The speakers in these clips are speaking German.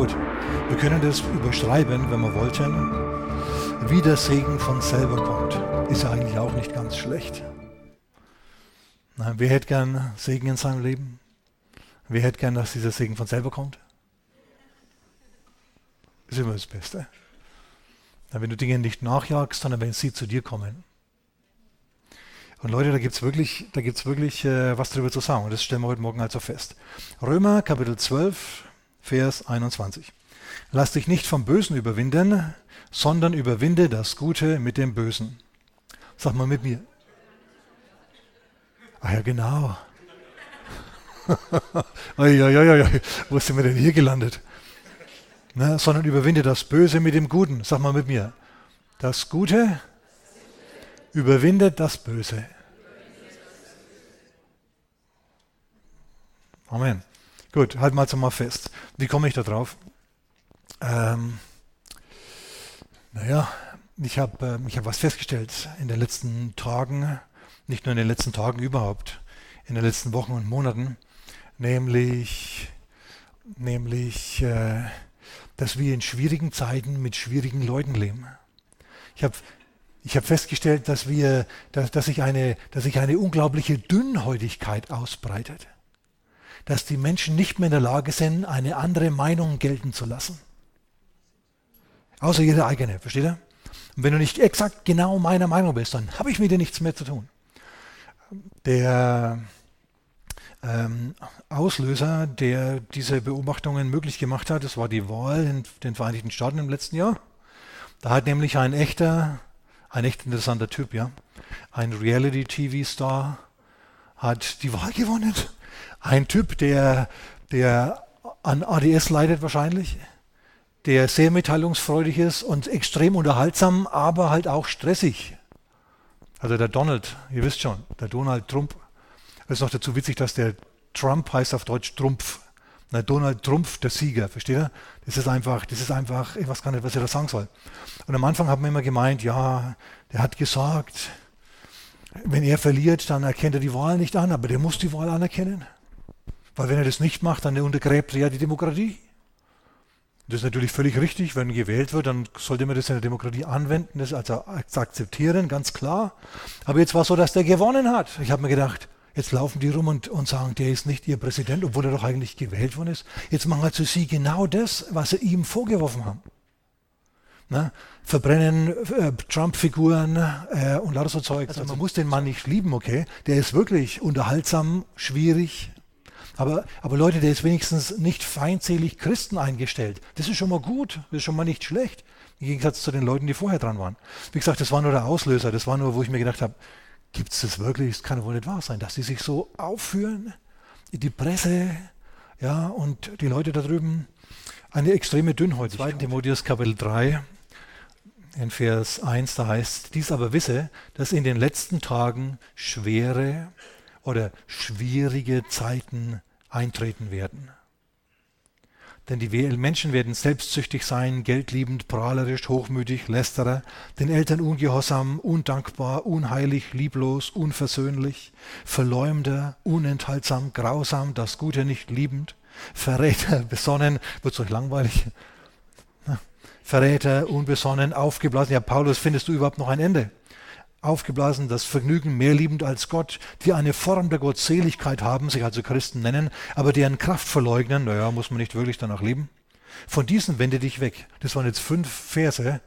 gut. Wir können das überschreiben, wenn wir wollten, wie der Segen von selber kommt. Ist eigentlich auch nicht ganz schlecht. Na, wer hätte gern Segen in seinem Leben? Wer hätte gern, dass dieser Segen von selber kommt? Ist immer das Beste. Wenn du Dinge nicht nachjagst, sondern wenn sie zu dir kommen. Und Leute, da gibt es wirklich, da gibt's wirklich äh, was darüber zu sagen. Und das stellen wir heute Morgen also fest. Römer Kapitel 12, Vers 21. Lass dich nicht vom Bösen überwinden, sondern überwinde das Gute mit dem Bösen. Sag mal mit mir. Ah ja, genau. Eieieiei, wo sind wir denn hier gelandet? Ne, sondern überwinde das Böse mit dem Guten. Sag mal mit mir. Das Gute überwindet das Böse. Amen. Gut, halten wir also mal fest. Wie komme ich da drauf? Ähm, naja, ich habe äh, hab was festgestellt in den letzten Tagen, nicht nur in den letzten Tagen überhaupt, in den letzten Wochen und Monaten, nämlich, nämlich äh, dass wir in schwierigen Zeiten mit schwierigen Leuten leben. Ich habe ich hab festgestellt, dass, wir, dass, dass, sich eine, dass sich eine unglaubliche Dünnhäutigkeit ausbreitet. Dass die Menschen nicht mehr in der Lage sind, eine andere Meinung gelten zu lassen. Außer ihre eigene, versteht ihr? Und wenn du nicht exakt genau meiner Meinung bist, dann habe ich mit dir nichts mehr zu tun. Der ähm, Auslöser, der diese Beobachtungen möglich gemacht hat, das war die Wahl in den Vereinigten Staaten im letzten Jahr. Da hat nämlich ein echter, ein echt interessanter Typ, ja, ein Reality-TV-Star, hat die Wahl gewonnen. Ein Typ, der, der an ADS leidet wahrscheinlich, der sehr mitteilungsfreudig ist und extrem unterhaltsam, aber halt auch stressig. Also der Donald, ihr wisst schon, der Donald Trump. Es ist noch dazu witzig, dass der Trump heißt auf Deutsch Trumpf. Na, Donald Trump, der Sieger, versteht ihr? Das ist einfach, das ist einfach, ich weiß gar nicht, was ich da sagen soll. Und am Anfang haben wir immer gemeint, ja, der hat gesagt, wenn er verliert, dann erkennt er die Wahl nicht an, aber der muss die Wahl anerkennen. Weil wenn er das nicht macht, dann untergräbt er ja die Demokratie. Das ist natürlich völlig richtig. Wenn gewählt wird, dann sollte man das in der Demokratie anwenden, das also akzeptieren, ganz klar. Aber jetzt war es so, dass der gewonnen hat. Ich habe mir gedacht, jetzt laufen die rum und, und sagen, der ist nicht ihr Präsident, obwohl er doch eigentlich gewählt worden ist. Jetzt machen also sie genau das, was sie ihm vorgeworfen haben. Na, verbrennen äh, Trump-Figuren äh, und lauter so Zeug. Also man muss den Mann nicht lieben, okay? Der ist wirklich unterhaltsam, schwierig, aber, aber Leute, der ist wenigstens nicht feindselig Christen eingestellt. Das ist schon mal gut, das ist schon mal nicht schlecht. Im Gegensatz zu den Leuten, die vorher dran waren. Wie gesagt, das war nur der Auslöser. Das war nur, wo ich mir gedacht habe, gibt es das wirklich? Das kann wohl nicht wahr sein, dass die sich so aufführen. Die Presse, ja, und die Leute da drüben. Eine extreme Dünnheit. 2. Timotheus Kapitel 3, in Vers 1, da heißt, dies aber wisse, dass in den letzten Tagen schwere oder schwierige Zeiten eintreten werden. Denn die Menschen werden selbstsüchtig sein, geldliebend, prahlerisch, hochmütig, lästerer, den Eltern ungehorsam, undankbar, unheilig, lieblos, unversöhnlich, verleumder, unenthaltsam, grausam, das Gute nicht liebend, Verräter, besonnen, wird euch langweilig? Verräter, unbesonnen, aufgeblasen. Ja, Paulus, findest du überhaupt noch ein Ende? Aufgeblasen, das Vergnügen mehr liebend als Gott, die eine Form der Gottseligkeit haben, sich also Christen nennen, aber deren Kraft verleugnen, naja, muss man nicht wirklich danach leben. Von diesen wende dich weg. Das waren jetzt fünf Verse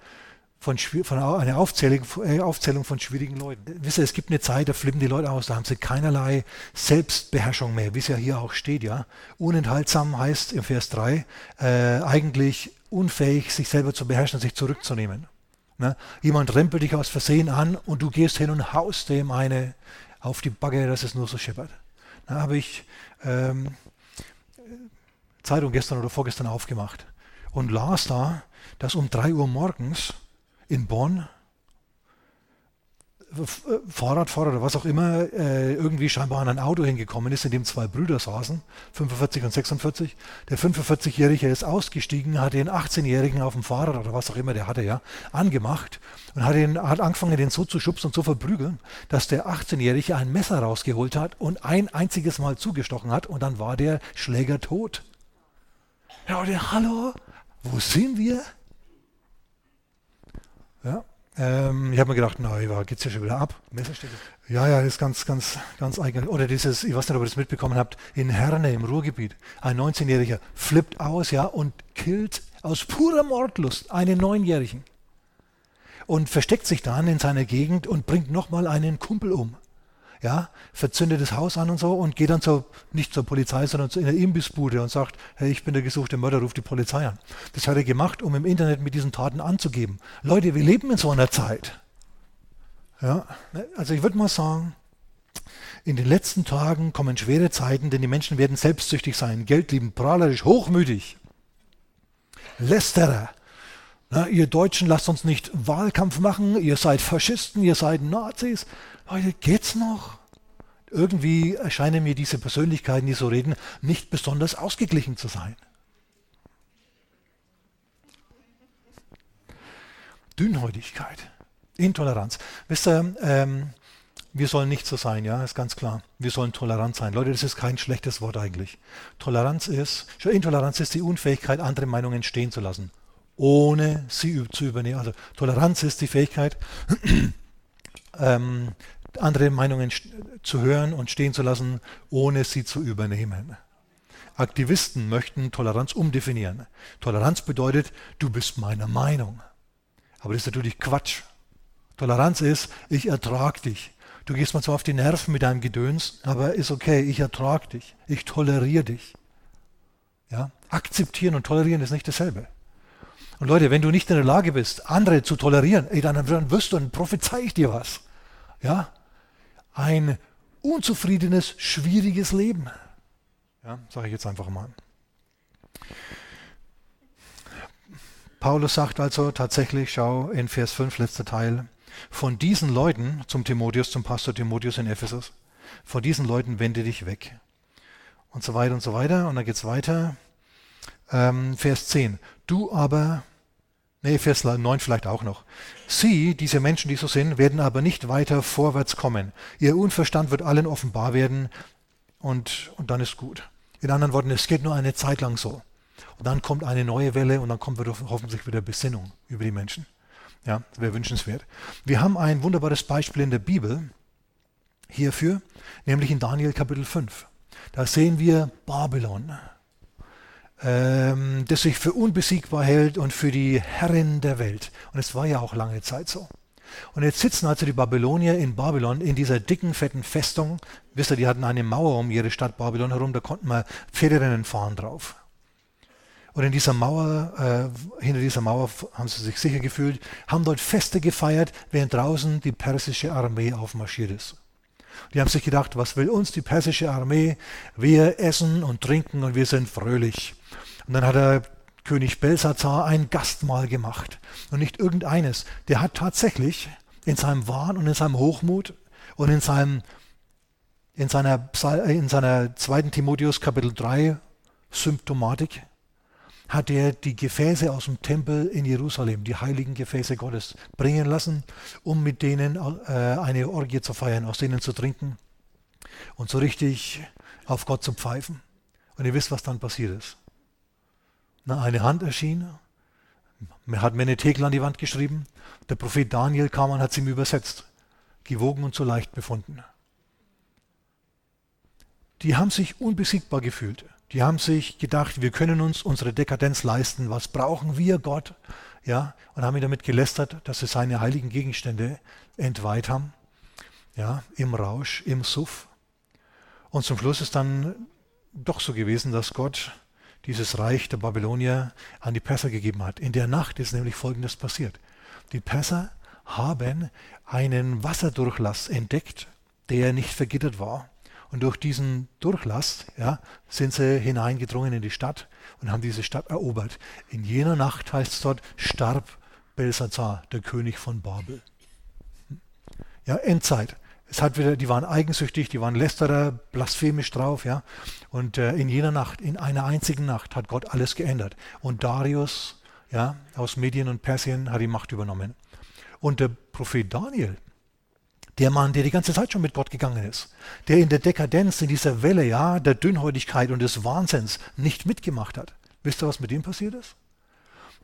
von, von einer Aufzählung, äh, Aufzählung von schwierigen Leuten. Wisst ihr, es gibt eine Zeit, da flippen die Leute aus, da haben sie keinerlei Selbstbeherrschung mehr, wie es ja hier auch steht, ja. Unenthaltsam heißt im Vers 3 äh, eigentlich unfähig, sich selber zu beherrschen, sich zurückzunehmen. Ne? Jemand rempelt dich aus Versehen an und du gehst hin und haust dem eine auf die Backe, dass es nur so scheppert. Da habe ich ähm, Zeitung gestern oder vorgestern aufgemacht und las da, dass um 3 Uhr morgens in Bonn Fahrradfahrer oder was auch immer äh, irgendwie scheinbar an ein Auto hingekommen ist, in dem zwei Brüder saßen, 45 und 46. Der 45-Jährige ist ausgestiegen, hat den 18-Jährigen auf dem Fahrrad oder was auch immer der hatte, ja, angemacht und hat, ihn, hat angefangen, den so zu schubsen und zu verprügeln, dass der 18-Jährige ein Messer rausgeholt hat und ein einziges Mal zugestochen hat und dann war der Schläger tot. Ja, der, hallo, wo sind wir? Ja, ähm, ich habe mir gedacht, na, geht es ja schon wieder ab. Ja, ja, das ist ganz, ganz, ganz eigen. Oder dieses, ich weiß nicht, ob ihr das mitbekommen habt, in Herne im Ruhrgebiet, ein 19-Jähriger flippt aus, ja, und killt aus purer Mordlust einen Neunjährigen. Und versteckt sich dann in seiner Gegend und bringt nochmal einen Kumpel um ja, verzündet das Haus an und so und geht dann zur, nicht zur Polizei, sondern in der Imbissbude und sagt, hey, ich bin der gesuchte Mörder, ruft die Polizei an. Das hat er gemacht, um im Internet mit diesen Taten anzugeben. Leute, wir leben in so einer Zeit. Ja, also ich würde mal sagen, in den letzten Tagen kommen schwere Zeiten, denn die Menschen werden selbstsüchtig sein, geldliebend, prahlerisch, hochmütig. Lästerer. Na, ihr Deutschen lasst uns nicht Wahlkampf machen, ihr seid Faschisten, ihr seid Nazis. Leute, geht's noch? Irgendwie erscheinen mir diese Persönlichkeiten, die so reden, nicht besonders ausgeglichen zu sein. Dünnhäutigkeit, Intoleranz. Wisst ihr, ähm, wir sollen nicht so sein, ja, ist ganz klar. Wir sollen tolerant sein. Leute, das ist kein schlechtes Wort eigentlich. Toleranz ist, Intoleranz ist die Unfähigkeit, andere Meinungen stehen zu lassen, ohne sie zu übernehmen. Also Toleranz ist die Fähigkeit, ähm, andere Meinungen zu hören und stehen zu lassen, ohne sie zu übernehmen. Aktivisten möchten Toleranz umdefinieren. Toleranz bedeutet, du bist meiner Meinung. Aber das ist natürlich Quatsch. Toleranz ist, ich ertrag dich. Du gehst mir zwar auf die Nerven mit deinem Gedöns, aber ist okay, ich ertrag dich. Ich toleriere dich. Ja? Akzeptieren und tolerieren ist nicht dasselbe. Und Leute, wenn du nicht in der Lage bist, andere zu tolerieren, ey, dann, dann wirst du, dann prophezei ich dir was. Ja? Ein unzufriedenes, schwieriges Leben. Ja, sage ich jetzt einfach mal. Paulus sagt also tatsächlich, schau in Vers 5, letzter Teil, von diesen Leuten zum Timotheus, zum Pastor Timotheus in Ephesus, von diesen Leuten wende dich weg. Und so weiter und so weiter. Und dann geht es weiter. Ähm, Vers 10. Du aber Nee, Vers 9 vielleicht auch noch. Sie, diese Menschen, die so sind, werden aber nicht weiter vorwärts kommen. Ihr Unverstand wird allen offenbar werden und, und dann ist gut. In anderen Worten, es geht nur eine Zeit lang so. Und dann kommt eine neue Welle und dann kommt wieder, hoffentlich wieder Besinnung über die Menschen. Ja, wäre wünschenswert. Wir haben ein wunderbares Beispiel in der Bibel hierfür, nämlich in Daniel Kapitel 5. Da sehen wir Babylon ähm, das sich für unbesiegbar hält und für die Herrin der Welt. Und es war ja auch lange Zeit so. Und jetzt sitzen also die Babylonier in Babylon in dieser dicken, fetten Festung. Wisst ihr, die hatten eine Mauer um ihre Stadt Babylon herum, da konnten wir Pferderennen fahren drauf. Und in dieser Mauer, äh, hinter dieser Mauer haben sie sich sicher gefühlt, haben dort Feste gefeiert, während draußen die persische Armee aufmarschiert ist. Die haben sich gedacht, was will uns die persische Armee? Wir essen und trinken und wir sind fröhlich. Und dann hat der König Belsazar ein Gastmahl gemacht. Und nicht irgendeines. Der hat tatsächlich in seinem Wahn und in seinem Hochmut und in, seinem, in, seiner, in seiner zweiten Timotheus Kapitel 3 Symptomatik, hat er die Gefäße aus dem Tempel in Jerusalem, die heiligen Gefäße Gottes, bringen lassen, um mit denen äh, eine Orgie zu feiern, aus denen zu trinken und so richtig auf Gott zu pfeifen. Und ihr wisst, was dann passiert ist. Na, eine Hand erschien, hat mir eine Tegel an die Wand geschrieben, der Prophet Daniel kam und hat sie ihm übersetzt, gewogen und so leicht befunden. Die haben sich unbesiegbar gefühlt. Die haben sich gedacht, wir können uns unsere Dekadenz leisten. Was brauchen wir, Gott? Ja, und haben ihn damit gelästert, dass sie seine heiligen Gegenstände entweiht haben. Ja, im Rausch, im Suff. Und zum Schluss ist dann doch so gewesen, dass Gott dieses Reich der Babylonier an die Perser gegeben hat. In der Nacht ist nämlich Folgendes passiert. Die Perser haben einen Wasserdurchlass entdeckt, der nicht vergittert war. Und durch diesen Durchlass ja, sind sie hineingedrungen in die Stadt und haben diese Stadt erobert. In jener Nacht heißt es dort, starb Belsazar, der König von Babel. Ja, Endzeit. Es hat wieder, die waren eigensüchtig, die waren lästerer, blasphemisch drauf, ja. Und äh, in jener Nacht, in einer einzigen Nacht, hat Gott alles geändert. Und Darius, ja, aus Medien und Persien hat die Macht übernommen. Und der Prophet Daniel, der Mann, der die ganze Zeit schon mit Gott gegangen ist, der in der Dekadenz, in dieser Welle, ja, der Dünnhäutigkeit und des Wahnsinns nicht mitgemacht hat. Wisst ihr, was mit dem passiert ist?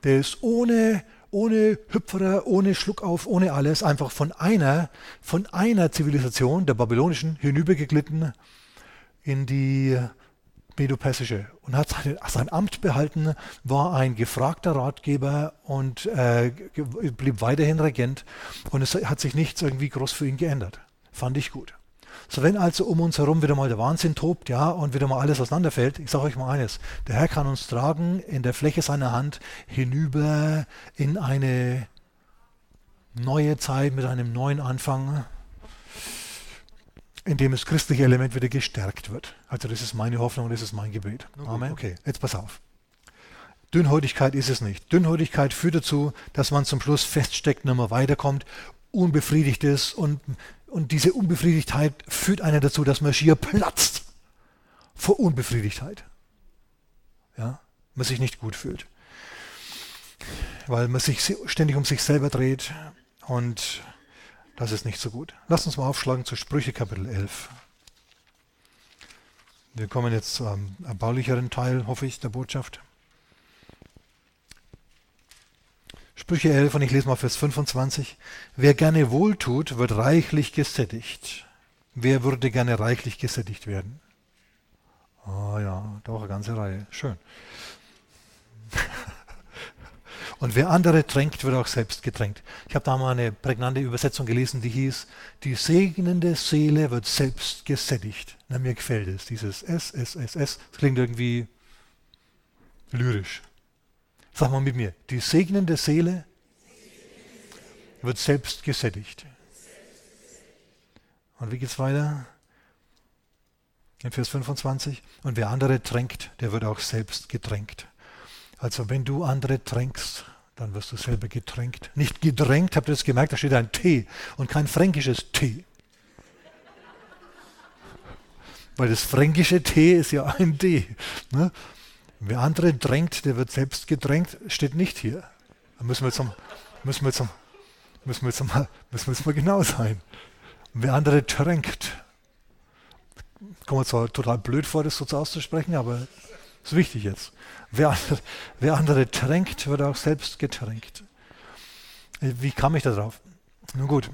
Der ist ohne, ohne Hüpferer, ohne Schluckauf, ohne alles, einfach von einer, von einer Zivilisation, der babylonischen, hinübergeglitten in die Medo-Persische und hat sein, sein, Amt behalten, war ein gefragter Ratgeber und äh, blieb weiterhin Regent und es hat sich nichts irgendwie groß für ihn geändert. Fand ich gut. So wenn also um uns herum wieder mal der Wahnsinn tobt, ja, und wieder mal alles auseinanderfällt, ich sage euch mal eines, der Herr kann uns tragen in der Fläche seiner Hand hinüber in eine neue Zeit mit einem neuen Anfang, in dem das christliche Element wieder gestärkt wird. Also das ist meine Hoffnung, und das ist mein Gebet. Amen. Okay, jetzt pass auf. Dünnhäutigkeit ist es nicht. Dünnhäutigkeit führt dazu, dass man zum Schluss feststeckt, nicht mehr weiterkommt, unbefriedigt ist und und diese Unbefriedigtheit führt einen dazu, dass man schier platzt vor Unbefriedigtheit. Ja, man sich nicht gut fühlt. Weil man sich ständig um sich selber dreht und das ist nicht so gut. Lass uns mal aufschlagen zu Sprüche Kapitel 11. Wir kommen jetzt zu einem erbaulicheren Teil, hoffe ich, der Botschaft. Sprüche 11 und ich lese mal Vers 25. Wer gerne wohltut, wird reichlich gesättigt. Wer würde gerne reichlich gesättigt werden? Ah oh ja, doch eine ganze Reihe. Schön. Und wer andere tränkt, wird auch selbst getränkt. Ich habe da mal eine prägnante Übersetzung gelesen, die hieß, die segnende Seele wird selbst gesättigt. Na, mir gefällt es, dieses S, S, S, S. Das klingt irgendwie lyrisch. Sag mal mit mir, die segnende Seele wird selbst gesättigt. Und wie geht es weiter? In Vers 25. Und wer andere tränkt, der wird auch selbst getränkt. Also wenn du andere tränkst, dann wirst du selber getränkt. Nicht gedrängt, habt ihr das gemerkt? Da steht ein T und kein fränkisches T. Weil das fränkische T ist ja ein D. Ne? Wer andere drängt, der wird selbst gedrängt, steht nicht hier. Da müssen wir jetzt, müssen wir jetzt, müssen wir jetzt, mal, müssen wir jetzt mal genau sein. Wer andere drängt, kommt zwar total blöd vor, das so auszusprechen, aber ist wichtig jetzt. Wer andere, wer andere drängt, wird auch selbst getränkt. Wie kam ich da drauf? Nun gut,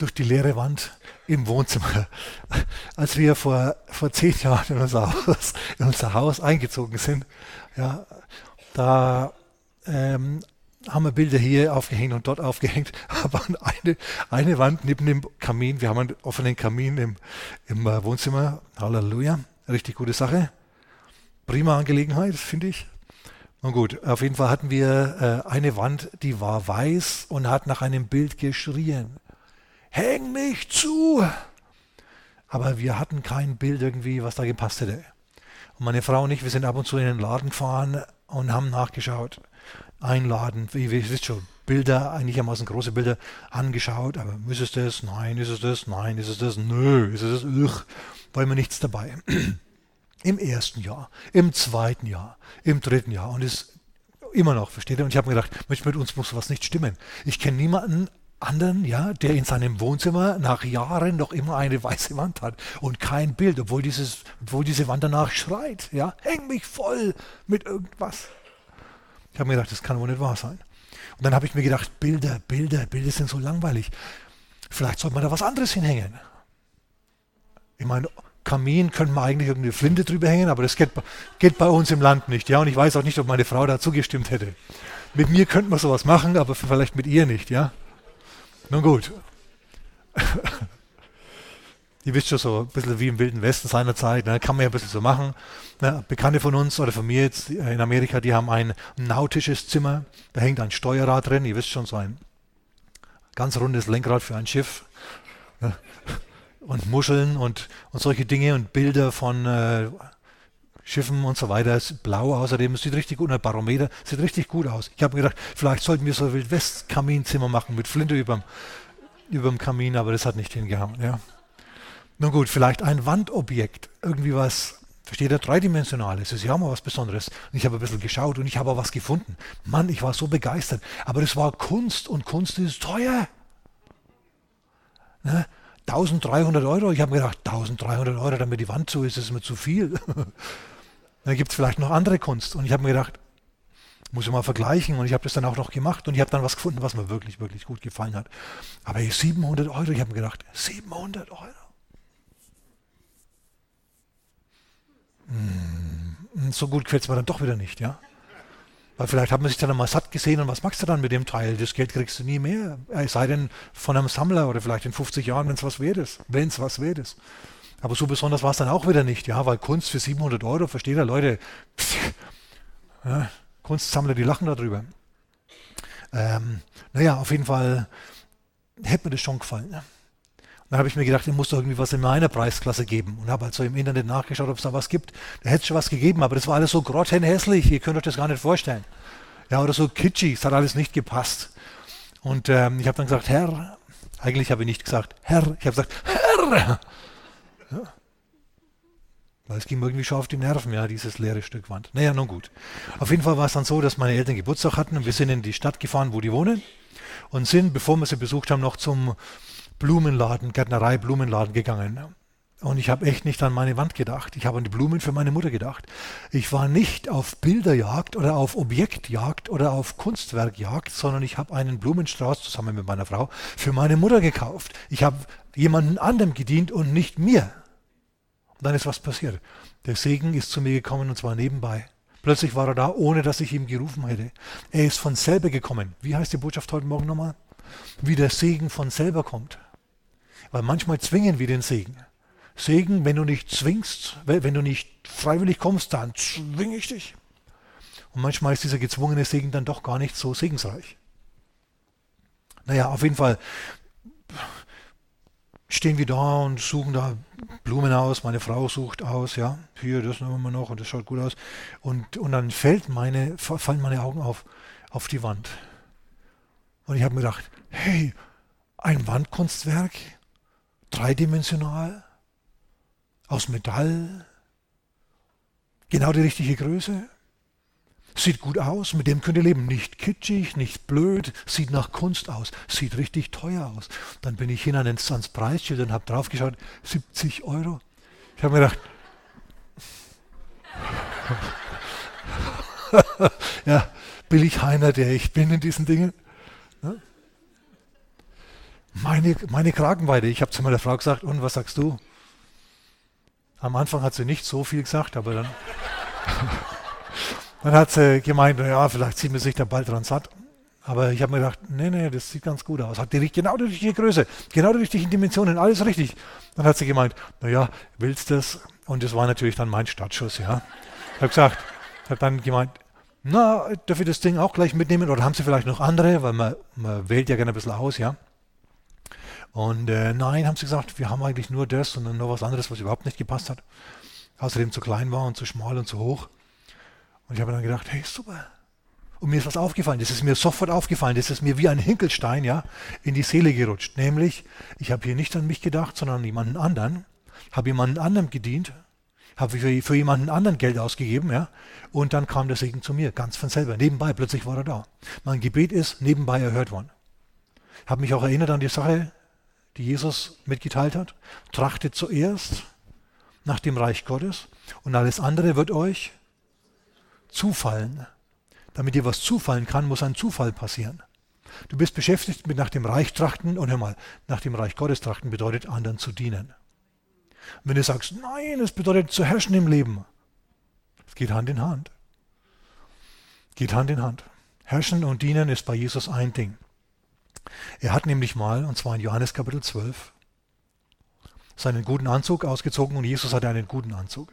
durch die leere Wand im Wohnzimmer. Als wir vor, vor zehn Jahren in unser Haus, in unser Haus eingezogen sind, ja, da ähm, haben wir Bilder hier aufgehängt und dort aufgehängt, aber eine, eine Wand neben dem Kamin, wir haben einen offenen Kamin im, im äh, Wohnzimmer, Halleluja, richtig gute Sache, prima Angelegenheit, finde ich. Und gut, auf jeden Fall hatten wir äh, eine Wand, die war weiß und hat nach einem Bild geschrien häng mich zu. Aber wir hatten kein Bild irgendwie, was da gepasst hätte. Und meine Frau und ich, wir sind ab und zu in den Laden gefahren und haben nachgeschaut. Ein Laden, wie ihr wisst schon, Bilder, einigermaßen große Bilder angeschaut, aber ist es das? Nein, ist es das? Nein, ist es das? Nö, ist es das? Ugh, weil mir nichts dabei. Im ersten Jahr, im zweiten Jahr, im dritten Jahr und es immer noch, versteht ihr? Und ich habe mir gedacht, mit uns muss was nicht stimmen. Ich kenne niemanden anderen, ja, der in seinem Wohnzimmer nach Jahren noch immer eine weiße Wand hat und kein Bild, obwohl, dieses, obwohl diese Wand danach schreit, ja, häng mich voll mit irgendwas. Ich habe mir gedacht, das kann wohl nicht wahr sein. Und dann habe ich mir gedacht, Bilder, Bilder, Bilder sind so langweilig. Vielleicht sollte man da was anderes hinhängen. Ich meine, Kamin könnte man eigentlich irgendeine Flinte drüber hängen, aber das geht, geht bei uns im Land nicht. Ja, und ich weiß auch nicht, ob meine Frau da zugestimmt hätte. Mit mir könnte man sowas machen, aber vielleicht mit ihr nicht, ja. Nun gut. Ihr wisst schon so ein bisschen wie im Wilden Westen seinerzeit, ne, kann man ja ein bisschen so machen. Ne, Bekannte von uns oder von mir jetzt in Amerika, die haben ein nautisches Zimmer, da hängt ein Steuerrad drin, ihr wisst schon, so ein ganz rundes Lenkrad für ein Schiff. Ne, und Muscheln und, und solche Dinge und Bilder von äh, Schiffen und so weiter. Ist blau außerdem, sieht richtig gut, ein Barometer, sieht richtig gut aus. Ich habe mir gedacht, vielleicht sollten wir so ein Wildwest-Kaminzimmer machen mit Flinte überm, überm Kamin, aber das hat nicht hingehauen. Ja. Nun gut, vielleicht ein Wandobjekt, irgendwie was, versteht ihr, dreidimensionales, ist ja auch mal was Besonderes. Und ich habe ein bisschen geschaut und ich habe auch was gefunden. Mann, ich war so begeistert. Aber das war Kunst und Kunst ist teuer. Ne? 1300 Euro. Ich habe mir gedacht, 1300 Euro, damit die Wand zu ist, ist mir zu viel. Dann gibt es vielleicht noch andere Kunst. Und ich habe mir gedacht, muss ich mal vergleichen. Und ich habe das dann auch noch gemacht und ich habe dann was gefunden, was mir wirklich, wirklich gut gefallen hat. Aber 700 Euro, ich habe mir gedacht, 700 Euro. Hm, so gut gefällt es mir dann doch wieder nicht, ja. Weil vielleicht hat man sich dann einmal satt gesehen und was machst du dann mit dem Teil? Das Geld kriegst du nie mehr. Es sei denn von einem Sammler oder vielleicht in 50 Jahren, wenn es was wert ist. Wenn es was wert ist. Aber so besonders war es dann auch wieder nicht, ja, weil Kunst für 700 Euro, versteht ihr, Leute, pff, ja, Kunstsammler, die lachen darüber. Ähm, naja, auf jeden Fall hätte mir das schon gefallen. Ne? dann habe ich mir gedacht, ich muss doch irgendwie was in meiner Preisklasse geben und habe halt so im Internet nachgeschaut, ob es da was gibt. Da hätte es schon was gegeben, aber das war alles so grottenhässlich, ihr könnt euch das gar nicht vorstellen. Ja, oder so kitschig, es hat alles nicht gepasst. Und ähm, ich habe dann gesagt, Herr, eigentlich habe ich nicht gesagt, Herr, ich habe gesagt, Herr. Weil es ging mir irgendwie schon auf die Nerven, ja, dieses leere Stück Wand. Naja, nun gut. Auf jeden Fall war es dann so, dass meine Eltern Geburtstag hatten und wir sind in die Stadt gefahren, wo die wohnen und sind, bevor wir sie besucht haben, noch zum Blumenladen, Gärtnerei, Blumenladen gegangen. Und ich habe echt nicht an meine Wand gedacht. Ich habe an die Blumen für meine Mutter gedacht. Ich war nicht auf Bilderjagd oder auf Objektjagd oder auf Kunstwerkjagd, sondern ich habe einen Blumenstrauß zusammen mit meiner Frau für meine Mutter gekauft. Ich habe jemanden anderem gedient und nicht mir. Dann ist was passiert. Der Segen ist zu mir gekommen und zwar nebenbei. Plötzlich war er da, ohne dass ich ihm gerufen hätte. Er ist von selber gekommen. Wie heißt die Botschaft heute Morgen nochmal? Wie der Segen von selber kommt. Weil manchmal zwingen wir den Segen. Segen, wenn du nicht zwingst, wenn du nicht freiwillig kommst, dann zwinge ich dich. Und manchmal ist dieser gezwungene Segen dann doch gar nicht so segensreich. Naja, auf jeden Fall stehen wir da und suchen da Blumen aus. Meine Frau sucht aus, ja, hier, das nehmen wir noch und das schaut gut aus. Und, und dann fällt meine, fallen meine Augen auf, auf die Wand. Und ich habe mir gedacht, hey, ein Wandkunstwerk, dreidimensional, aus Metall, genau die richtige Größe, sieht gut aus, mit dem könnt ihr leben. Nicht kitschig, nicht blöd, sieht nach Kunst aus, sieht richtig teuer aus. Dann bin ich hin ans, ans Preisschild und habe draufgeschaut, 70 Euro. Ich habe mir gedacht, ja, billig Heiner, der ich bin in diesen Dingen. Meine, meine Kragenweide. Ich habe zu meiner Frau gesagt, und was sagst du? Am Anfang hat sie nicht so viel gesagt, aber dann, dann hat sie gemeint, ja, vielleicht zieht man sich da bald dran satt. Aber ich habe mir gedacht, nee, nee, das sieht ganz gut aus. Hat die genau die richtige Größe, genau die richtigen Dimensionen, alles richtig. Dann hat sie gemeint, naja, willst du das? Und das war natürlich dann mein Startschuss, ja. Ich habe gesagt, habe dann gemeint, na, darf ich das Ding auch gleich mitnehmen? Oder haben Sie vielleicht noch andere? Weil man, man wählt ja gerne ein bisschen aus, ja. Und äh, nein, haben sie gesagt, wir haben eigentlich nur das und dann noch was anderes, was überhaupt nicht gepasst hat. Außerdem zu klein war und zu schmal und zu hoch. Und ich habe dann gedacht, hey, super. Und mir ist was aufgefallen, das ist mir sofort aufgefallen, das ist mir wie ein Hinkelstein, ja, in die Seele gerutscht. Nämlich, ich habe hier nicht an mich gedacht, sondern an jemanden anderen, habe jemanden anderem gedient, habe für, für jemanden anderen Geld ausgegeben, ja, und dann kam der Segen zu mir, ganz von selber, nebenbei, plötzlich war er da. Mein Gebet ist nebenbei erhört worden. Habe mich auch erinnert an die Sache, die Jesus mitgeteilt hat. Trachtet zuerst nach dem Reich Gottes und alles andere wird euch zufallen. Damit dir was zufallen kann, muss ein Zufall passieren. Du bist beschäftigt mit nach dem Reich trachten und hör mal, nach dem Reich Gottes trachten bedeutet anderen zu dienen. Und wenn du sagst, nein, es bedeutet zu herrschen im Leben, es geht Hand in Hand. Geht Hand in Hand. Herrschen und dienen ist bei Jesus ein Ding. Er hat nämlich mal, und zwar in Johannes Kapitel 12, seinen guten Anzug ausgezogen und Jesus hatte einen guten Anzug.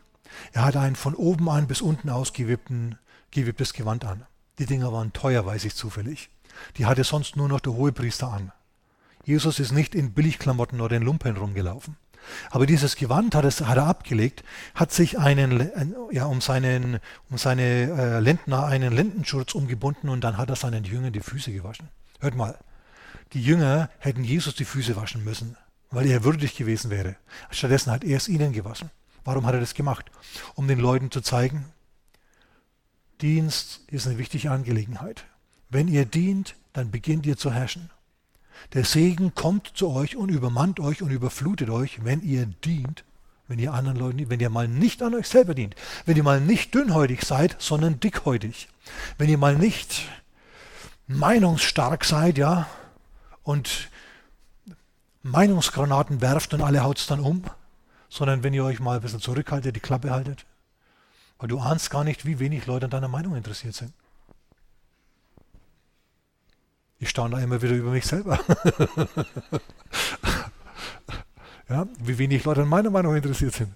Er hatte ein von oben an bis unten ausgewipptes Gewand an. Die Dinger waren teuer, weiß ich zufällig. Die hatte sonst nur noch der Hohepriester an. Jesus ist nicht in Billigklamotten oder in Lumpen rumgelaufen. Aber dieses Gewand hat, es, hat er abgelegt, hat sich einen, ja, um, seinen, um seine äh, Lendner einen Lendenschurz umgebunden und dann hat er seinen Jüngern die Füße gewaschen. Hört mal, die Jünger hätten Jesus die Füße waschen müssen, weil er würdig gewesen wäre. Stattdessen hat er es ihnen gewaschen. Warum hat er das gemacht? Um den Leuten zu zeigen, Dienst ist eine wichtige Angelegenheit. Wenn ihr dient, dann beginnt ihr zu herrschen. Der Segen kommt zu euch und übermannt euch und überflutet euch, wenn ihr dient, Wenn ihr anderen Leuten, wenn ihr mal nicht an euch selber dient, wenn ihr mal nicht dünnhäutig seid, sondern dickhäutig, wenn ihr mal nicht meinungsstark seid, ja, und Meinungsgranaten werft und alle haut es dann um, sondern wenn ihr euch mal ein bisschen zurückhaltet, die Klappe haltet, weil du ahnst gar nicht, wie wenig Leute an deiner Meinung interessiert sind. Ich staune da immer wieder über mich selber. ja, wie wenig Leute an meiner Meinung interessiert sind.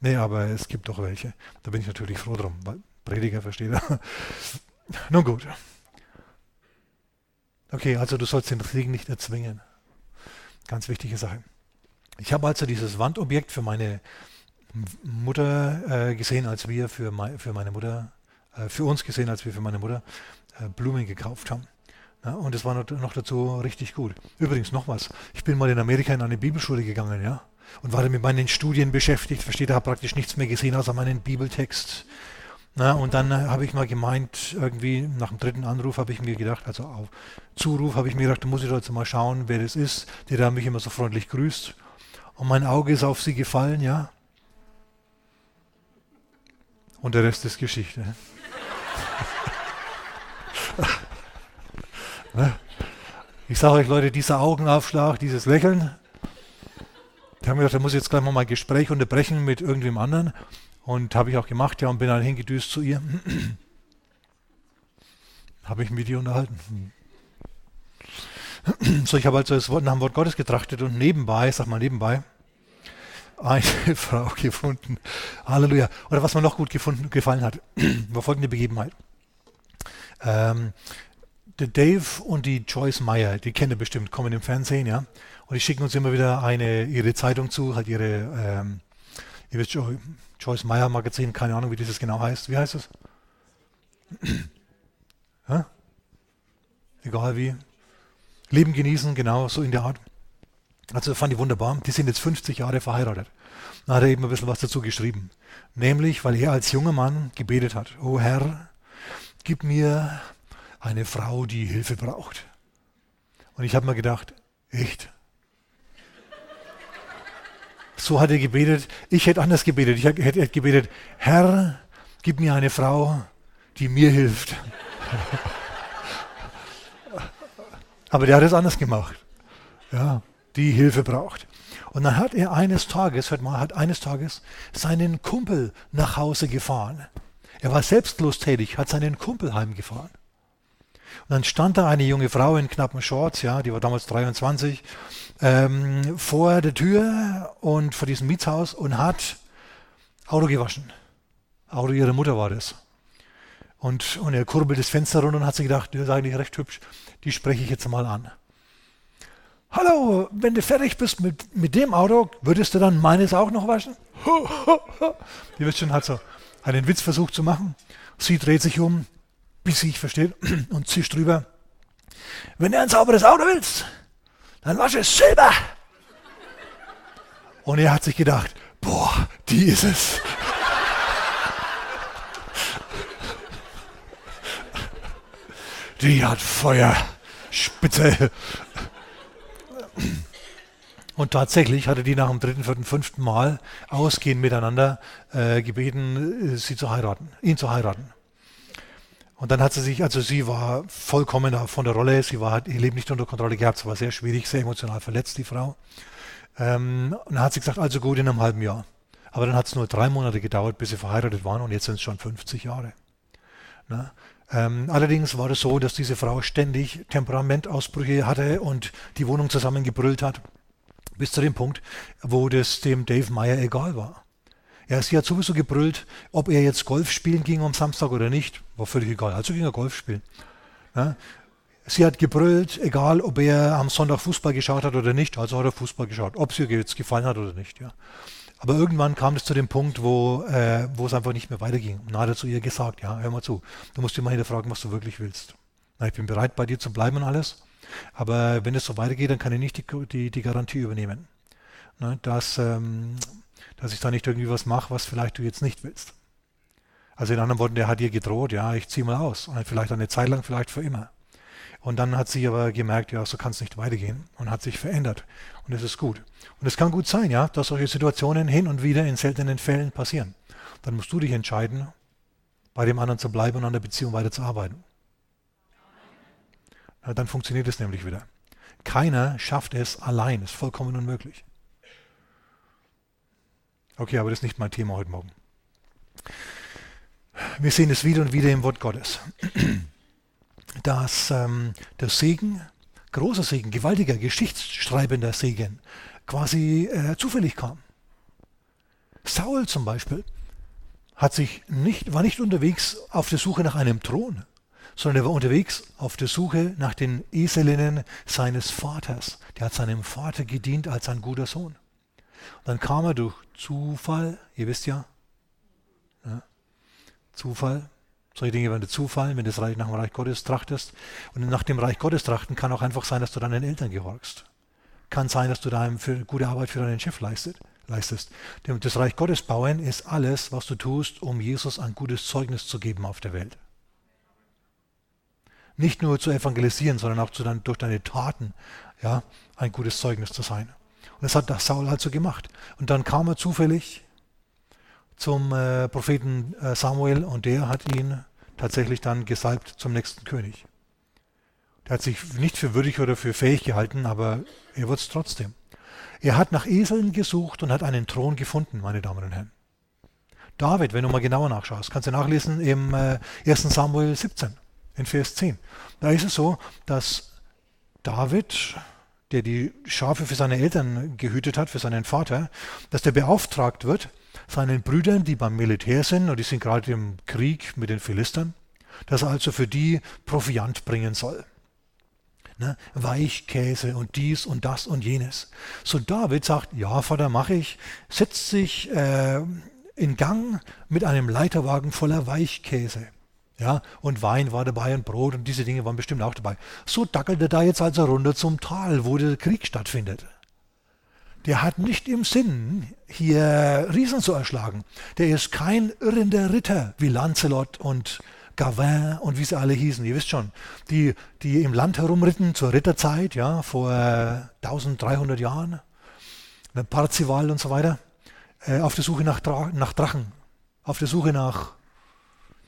Nee, aber es gibt doch welche. Da bin ich natürlich froh drum, weil Prediger versteht er. Nun gut. Okay, also du sollst den Segen nicht erzwingen. Ganz wichtige Sache. Ich habe also dieses Wandobjekt für meine Mutter äh, gesehen, als wir für, mein, für meine Mutter, äh, für uns gesehen, als wir für meine Mutter äh, Blumen gekauft haben. Ja, und es war noch, dazu richtig gut. Übrigens noch was. Ich bin mal in Amerika in eine Bibelschule gegangen, ja, und war mit meinen Studien beschäftigt. Versteht, habe praktisch nichts mehr gesehen außer meinen Bibeltext. Na, und dann habe ich mal gemeint, irgendwie nach dem dritten Anruf habe ich mir gedacht, also auf Zuruf habe ich mir gedacht, da muss ich doch jetzt mal schauen, wer das ist, der da mich immer so freundlich grüßt. Und mein Auge ist auf sie gefallen, ja. Und der Rest ist Geschichte. Ne? ich sage euch Leute, dieser Augenaufschlag, dieses Lächeln, da haben gedacht, da muss ich jetzt gleich mal mein Gespräch unterbrechen mit irgendwem anderen. Und habe ich auch gemacht, ja, und bin dann hingedüst zu ihr. habe ich mit ihr unterhalten. So, ich habe also das Wort, nach dem Wort Gottes getrachtet und nebenbei, sag mal nebenbei, eine Frau gefunden. Halleluja. Oder was mir noch gut gefunden, gefallen hat, war folgende Begebenheit. Ähm, der Dave und die Joyce Meyer, die kennt ihr bestimmt, kommen im Fernsehen, ja. Und die schicken uns immer wieder eine, ihre Zeitung zu, halt ihre, ähm, ihr wisst schon, Joyce Meyer Magazin, keine Ahnung, wie dieses genau heißt. Wie heißt es? Egal wie. Leben genießen, genau, so in der Art. Also fand ich wunderbar. Die sind jetzt 50 Jahre verheiratet. Dann hat er eben ein bisschen was dazu geschrieben. Nämlich, weil er als junger Mann gebetet hat, oh Herr, gib mir eine Frau, die Hilfe braucht. Und ich habe mir gedacht, echt? So hat er gebetet. Ich hätte anders gebetet. Ich hätte gebetet, Herr, gib mir eine Frau, die mir hilft. Aber der hat es anders gemacht. Ja, die Hilfe braucht. Und dann hat er eines Tages, hört mal, hat eines Tages seinen Kumpel nach Hause gefahren. Er war selbstlos tätig, hat seinen Kumpel heimgefahren. Und dann stand da eine junge Frau in knappen Shorts, ja, die war damals 23, ähm, vor der Tür und vor diesem Mietshaus und hat Auto gewaschen. Auto ihrer Mutter war das. Und, und er kurbelt das Fenster runter und hat sich gedacht, das ist eigentlich recht hübsch, die spreche ich jetzt mal an. Hallo, wenn du fertig bist mit, mit dem Auto, würdest du dann meines auch noch waschen? Die schon hat so einen Witz versucht zu machen. Sie dreht sich um, bis sie sich versteht und zischt drüber. Wenn du ein sauberes Auto willst, dann wasche es Silber. Und er hat sich gedacht, boah, die ist es. Die hat Feuer, Spitze. Und tatsächlich hatte die nach dem dritten, vierten, fünften Mal ausgehend miteinander äh, gebeten, äh, sie zu heiraten, ihn zu heiraten. Und dann hat sie sich, also sie war vollkommen von der Rolle, sie war, hat ihr Leben nicht unter Kontrolle gehabt, es war sehr schwierig, sehr emotional verletzt, die Frau. Ähm, und dann hat sie gesagt, also gut, in einem halben Jahr. Aber dann hat es nur drei Monate gedauert, bis sie verheiratet waren und jetzt sind es schon 50 Jahre. Na? Ähm, allerdings war es so, dass diese Frau ständig Temperamentausbrüche hatte und die Wohnung zusammengebrüllt hat, bis zu dem Punkt, wo das dem Dave Meyer egal war. Ja, sie hat sowieso gebrüllt, ob er jetzt Golf spielen ging am Samstag oder nicht. War völlig egal. Also ging er Golf spielen. Ja. Sie hat gebrüllt, egal ob er am Sonntag Fußball geschaut hat oder nicht. Also hat er Fußball geschaut, ob ihr jetzt gefallen hat oder nicht. Ja. Aber irgendwann kam es zu dem Punkt, wo, äh, wo es einfach nicht mehr weiterging. Und dann hat er zu ihr gesagt, ja, hör mal zu, du musst dir mal hinterfragen, was du wirklich willst. Na, ich bin bereit, bei dir zu bleiben und alles. Aber wenn es so weitergeht, dann kann ich nicht die, die, die Garantie übernehmen. Na, dass, ähm, dass ich da nicht irgendwie was mache, was vielleicht du jetzt nicht willst. Also in anderen Worten, der hat dir gedroht, ja, ich ziehe mal aus. Und vielleicht eine Zeit lang, vielleicht für immer. Und dann hat sie aber gemerkt, ja, so kann es nicht weitergehen und hat sich verändert. Und das ist gut. Und es kann gut sein, ja, dass solche Situationen hin und wieder in seltenen Fällen passieren. Dann musst du dich entscheiden, bei dem anderen zu bleiben und an der Beziehung weiterzuarbeiten. Ja, dann funktioniert es nämlich wieder. Keiner schafft es allein, ist vollkommen unmöglich. Okay, aber das ist nicht mein Thema heute Morgen. Wir sehen es wieder und wieder im Wort Gottes, dass ähm, der Segen, großer Segen, gewaltiger, geschichtsschreibender Segen, quasi äh, zufällig kam. Saul zum Beispiel hat sich nicht, war nicht unterwegs auf der Suche nach einem Thron, sondern er war unterwegs auf der Suche nach den Eselinnen seines Vaters. Der hat seinem Vater gedient als ein guter Sohn. Und dann kam er durch Zufall, ihr wisst ja, ja Zufall, solche Dinge werden dir zufallen, wenn du nach dem Reich Gottes trachtest. Und nach dem Reich Gottes trachten kann auch einfach sein, dass du deinen Eltern gehorchst. Kann sein, dass du da für gute Arbeit für deinen Chef leistet, leistest. Das Reich Gottes bauen ist alles, was du tust, um Jesus ein gutes Zeugnis zu geben auf der Welt. Nicht nur zu evangelisieren, sondern auch dein, durch deine Taten ja, ein gutes Zeugnis zu sein. Und das hat Saul halt so gemacht. Und dann kam er zufällig zum äh, Propheten äh, Samuel und der hat ihn tatsächlich dann gesalbt zum nächsten König. Der hat sich nicht für würdig oder für fähig gehalten, aber er wird es trotzdem. Er hat nach Eseln gesucht und hat einen Thron gefunden, meine Damen und Herren. David, wenn du mal genauer nachschaust, kannst du nachlesen im äh, 1. Samuel 17, in Vers 10. Da ist es so, dass David, der die Schafe für seine Eltern gehütet hat, für seinen Vater, dass der beauftragt wird, seinen Brüdern, die beim Militär sind und die sind gerade im Krieg mit den Philistern, dass er also für die Proviant bringen soll. Ne? Weichkäse und dies und das und jenes. So David sagt, ja Vater, mache ich, setzt sich äh, in Gang mit einem Leiterwagen voller Weichkäse. Ja, und Wein war dabei und Brot und diese Dinge waren bestimmt auch dabei. So dackelt er da jetzt also runter zum Tal, wo der Krieg stattfindet der hat nicht im Sinn, hier Riesen zu erschlagen. Der ist kein irrender Ritter wie Lancelot und Gavin und wie sie alle hießen, ihr wisst schon, die, die im Land herumritten zur Ritterzeit, ja, vor 1300 Jahren, Parzival und so weiter, äh, auf der Suche nach, Dra nach Drachen, auf der Suche nach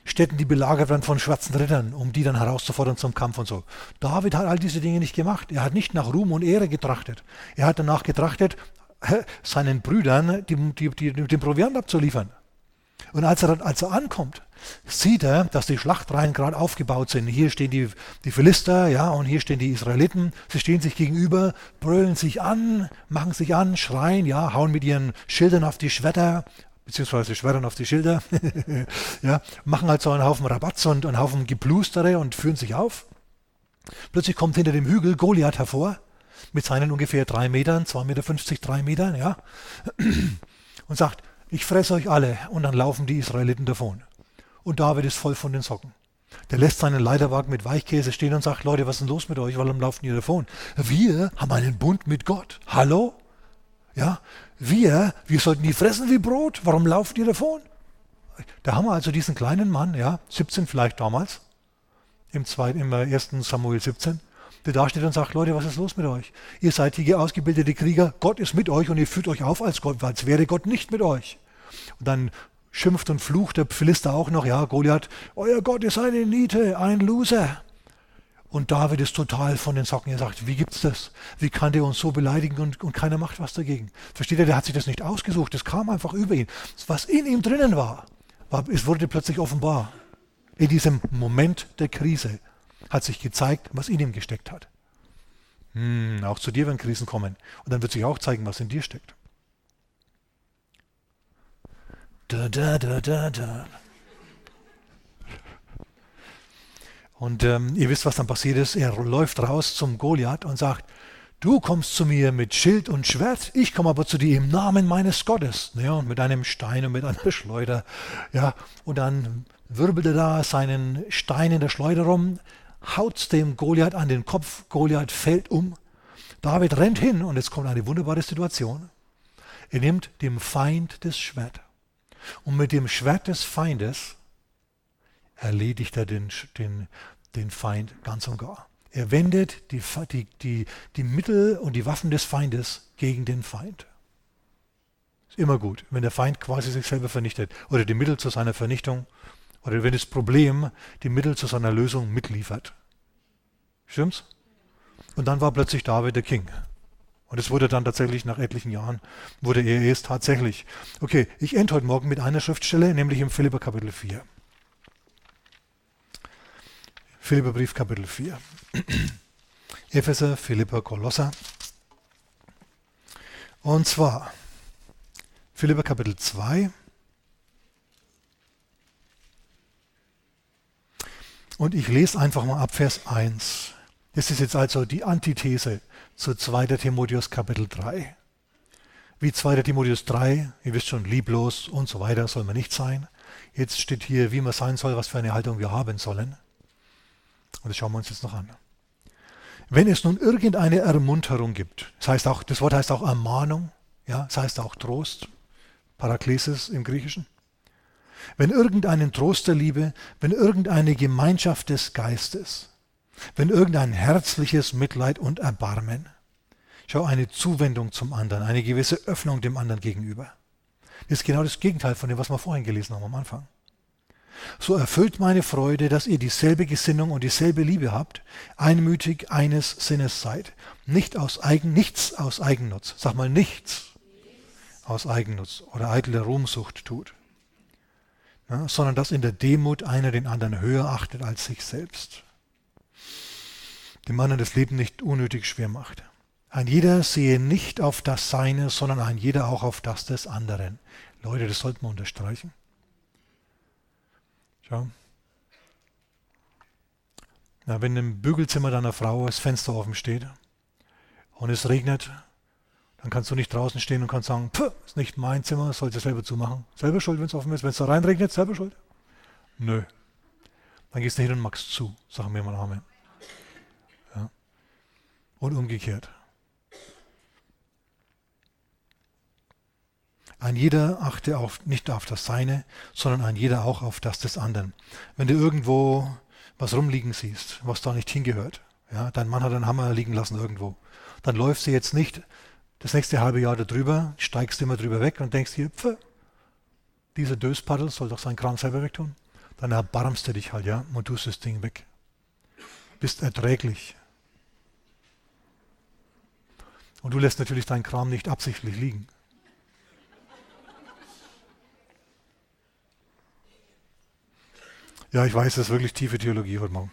Städten, die belagert werden von schwarzen Rittern, um die dann herauszufordern zum Kampf und so. David hat all diese Dinge nicht gemacht. Er hat nicht nach Ruhm und Ehre getrachtet. Er hat danach getrachtet, seinen Brüdern die, die, die, den Proviant abzuliefern. Und als er, als er ankommt, sieht er, dass die Schlachtreihen gerade aufgebaut sind. Hier stehen die, die Philister, ja, und hier stehen die Israeliten. Sie stehen sich gegenüber, brüllen sich an, machen sich an, schreien, ja, hauen mit ihren Schildern auf die Schwerter, beziehungsweise schweren auf die Schilder, ja, machen halt so einen Haufen Rabatz und einen Haufen Geplustere und führen sich auf. Plötzlich kommt hinter dem Hügel Goliath hervor, mit seinen ungefähr drei Metern, 2,50 Meter, drei Metern, ja, und sagt, ich fresse euch alle. Und dann laufen die Israeliten davon. Und David ist voll von den Socken. Der lässt seinen Leiterwagen mit Weichkäse stehen und sagt, Leute, was ist denn los mit euch? Warum laufen ihr davon? Wir haben einen Bund mit Gott. Hallo? Ja, wir, wir sollten die fressen wie Brot. Warum lauft ihr davon? Da haben wir also diesen kleinen Mann, ja, 17 vielleicht damals, im, zweiten, im ersten Samuel 17, der da steht und sagt, Leute, was ist los mit euch? Ihr seid hier ausgebildete Krieger, Gott ist mit euch und ihr führt euch auf als Gott, als wäre Gott nicht mit euch. Und dann schimpft und flucht der Philister auch noch, ja, Goliath, euer Gott ist eine Niete, ein Loser. Und David ist total von den Socken. Er sagt, wie gibt's das? Wie kann der uns so beleidigen und, und keiner macht was dagegen? Versteht ihr, der hat sich das nicht ausgesucht. Das kam einfach über ihn. Was in ihm drinnen war, war es wurde plötzlich offenbar. In diesem Moment der Krise hat sich gezeigt, was in ihm gesteckt hat. Hm, auch zu dir werden Krisen kommen. Und dann wird sich auch zeigen, was in dir steckt. Da, da, da, da, da. Und ähm, ihr wisst, was dann passiert ist. Er läuft raus zum Goliath und sagt, du kommst zu mir mit Schild und Schwert, ich komme aber zu dir im Namen meines Gottes. Ja, und mit einem Stein und mit einer Schleuder. Ja, und dann wirbelt er da seinen Stein in der Schleuder rum, haut dem Goliath an den Kopf, Goliath fällt um. David rennt hin und jetzt kommt eine wunderbare Situation. Er nimmt dem Feind das Schwert. Und mit dem Schwert des Feindes erledigt er den, den, den Feind ganz und gar. Er wendet die, die, die, die Mittel und die Waffen des Feindes gegen den Feind. Ist immer gut, wenn der Feind quasi sich selber vernichtet oder die Mittel zu seiner Vernichtung oder wenn das Problem die Mittel zu seiner Lösung mitliefert. Stimmt's? Und dann war plötzlich David der King. Und es wurde dann tatsächlich nach etlichen Jahren, wurde er es tatsächlich. Okay, ich ende heute Morgen mit einer Schriftstelle, nämlich im Philipper Kapitel 4. Philipperbrief Kapitel 4. Epheser, Philipper, Kolosser. Und zwar Philipper Kapitel 2. Und ich lese einfach mal ab Vers 1. Das ist jetzt also die Antithese zu 2. Timotheus Kapitel 3. Wie 2. Timotheus 3, ihr wisst schon, lieblos und so weiter soll man nicht sein. Jetzt steht hier, wie man sein soll, was für eine Haltung wir haben sollen. Und das schauen wir uns jetzt noch an. Wenn es nun irgendeine Ermunterung gibt, das, heißt auch, das Wort heißt auch Ermahnung, ja, das heißt auch Trost, Paraklesis im Griechischen. Wenn irgendeinen Trost der Liebe, wenn irgendeine Gemeinschaft des Geistes, wenn irgendein herzliches Mitleid und Erbarmen, schau eine Zuwendung zum anderen, eine gewisse Öffnung dem anderen gegenüber. Das ist genau das Gegenteil von dem, was wir vorhin gelesen haben am Anfang. So erfüllt meine Freude, dass ihr dieselbe Gesinnung und dieselbe Liebe habt, einmütig eines Sinnes seid, nicht aus Eigen, nichts aus Eigennutz, sag mal nichts aus Eigennutz oder eitler Ruhmsucht tut, ja, sondern dass in der Demut einer den anderen höher achtet als sich selbst. Dem anderen das Leben nicht unnötig schwer macht. Ein jeder sehe nicht auf das Seine, sondern ein jeder auch auf das des anderen. Leute, das sollten wir unterstreichen. Schau. Na, wenn im Bügelzimmer deiner Frau das Fenster offen steht und es regnet, dann kannst du nicht draußen stehen und kannst sagen, ist nicht mein Zimmer, sollst du selber zumachen. Selber schuld, wenn es offen ist. Wenn es da reinregnet, selber schuld? Nö. Dann gehst du hin und machst zu, sagen wir mal Amen. Ja. Und umgekehrt. Ein jeder achte auf, nicht auf das Seine, sondern ein jeder auch auf das des anderen. Wenn du irgendwo was rumliegen siehst, was da nicht hingehört, ja, dein Mann hat einen Hammer liegen lassen irgendwo, dann läufst du jetzt nicht das nächste halbe Jahr darüber, steigst immer drüber weg und denkst dir, pf, dieser Döspaddel soll doch seinen Kram selber wegtun. Dann erbarmst du dich halt, ja, und tust das Ding weg. Bist erträglich. Und du lässt natürlich deinen Kram nicht absichtlich liegen. Ja, ich weiß, das ist wirklich tiefe Theologie heute Morgen.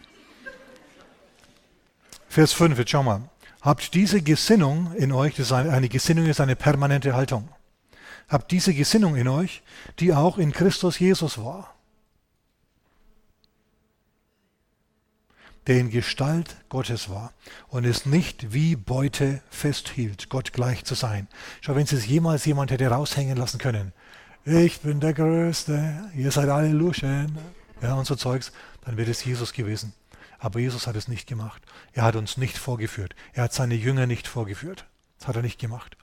Vers 5, jetzt schau mal. Habt diese Gesinnung in euch, das ist eine, eine Gesinnung ist eine permanente Haltung. Habt diese Gesinnung in euch, die auch in Christus Jesus war. der in Gestalt Gottes war und es nicht wie Beute festhielt, Gott gleich zu sein. Schau, wenn es jemals jemand hätte raushängen lassen können, ich bin der Größte, ihr seid alle Luschen, ja, und so Zeugs, dann wäre es Jesus gewesen. Aber Jesus hat es nicht gemacht. Er hat uns nicht vorgeführt. Er hat seine Jünger nicht vorgeführt. Das hat er nicht gemacht.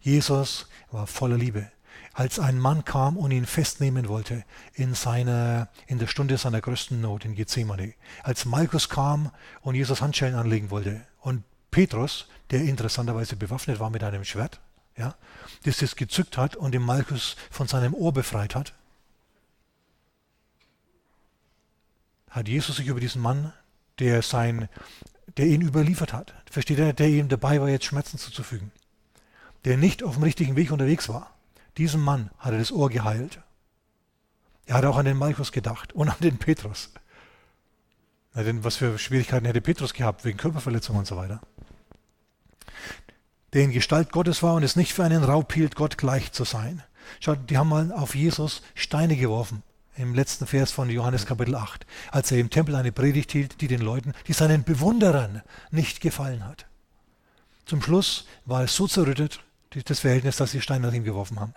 Jesus war voller Liebe. Als ein Mann kam und ihn festnehmen wollte in, seiner, in der Stunde seiner größten Not in Gethsemane, als Malchus kam und Jesus Handschellen anlegen wollte und Petrus, der interessanterweise bewaffnet war mit einem Schwert, ja, das das gezückt hat und den Malchus von seinem Ohr befreit hat, hat Jesus sich über diesen Mann, der, sein, der ihn überliefert hat, versteht er, der ihm dabei war, jetzt Schmerzen zuzufügen, der nicht auf dem richtigen Weg unterwegs war, diesem Mann hat er das Ohr geheilt. Er hat auch an den Malchus gedacht und an den Petrus. Na, denn was für Schwierigkeiten hätte Petrus gehabt, wegen Körperverletzungen und so weiter. Der in Gestalt Gottes war und es nicht für einen Raub hielt, Gott gleich zu sein. Schaut, die haben mal auf Jesus Steine geworfen im letzten Vers von Johannes Kapitel 8, als er im Tempel eine Predigt hielt, die den Leuten, die seinen Bewunderern nicht gefallen hat. Zum Schluss war es so zerrüttet, das Verhältnis, dass sie Steine nach ihm geworfen haben.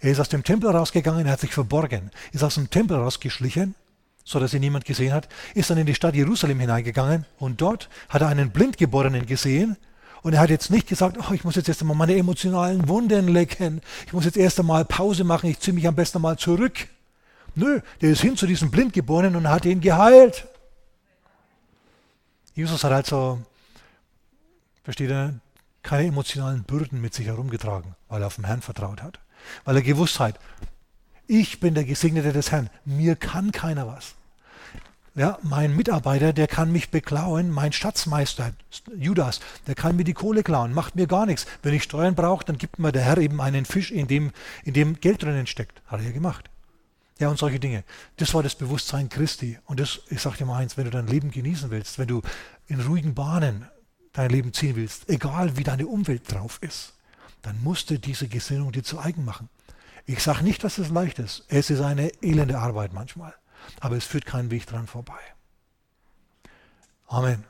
Er ist aus dem Tempel rausgegangen, er hat sich verborgen, ist aus dem Tempel rausgeschlichen, so dass ihn niemand gesehen hat, ist dann in die Stadt Jerusalem hineingegangen und dort hat er einen Blindgeborenen gesehen und er hat jetzt nicht gesagt, oh, ich muss jetzt erst einmal meine emotionalen Wunden lecken, ich muss jetzt erst einmal Pause machen, ich ziehe mich am besten mal zurück. Nö, der ist hin zu diesem Blindgeborenen und hat ihn geheilt. Jesus hat also, versteht er, keine emotionalen Bürden mit sich herumgetragen, weil er auf den Herrn vertraut hat. Weil er gewusst hat, ich bin der Gesegnete des Herrn, mir kann keiner was. Ja, mein Mitarbeiter, der kann mich beklauen, mein Schatzmeister, Judas, der kann mir die Kohle klauen, macht mir gar nichts. Wenn ich Steuern brauche, dann gibt mir der Herr eben einen Fisch, in dem, in dem Geld drinnen steckt. Hat er ja gemacht. Ja, und solche Dinge. Das war das Bewusstsein Christi. Und das, ich sage dir mal eins, wenn du dein Leben genießen willst, wenn du in ruhigen Bahnen dein Leben ziehen willst, egal wie deine Umwelt drauf ist, dann musst du diese Gesinnung dir zu eigen machen. Ich sage nicht, dass es leicht ist. Es ist eine elende Arbeit manchmal. Aber es führt keinen Weg dran vorbei. Amen.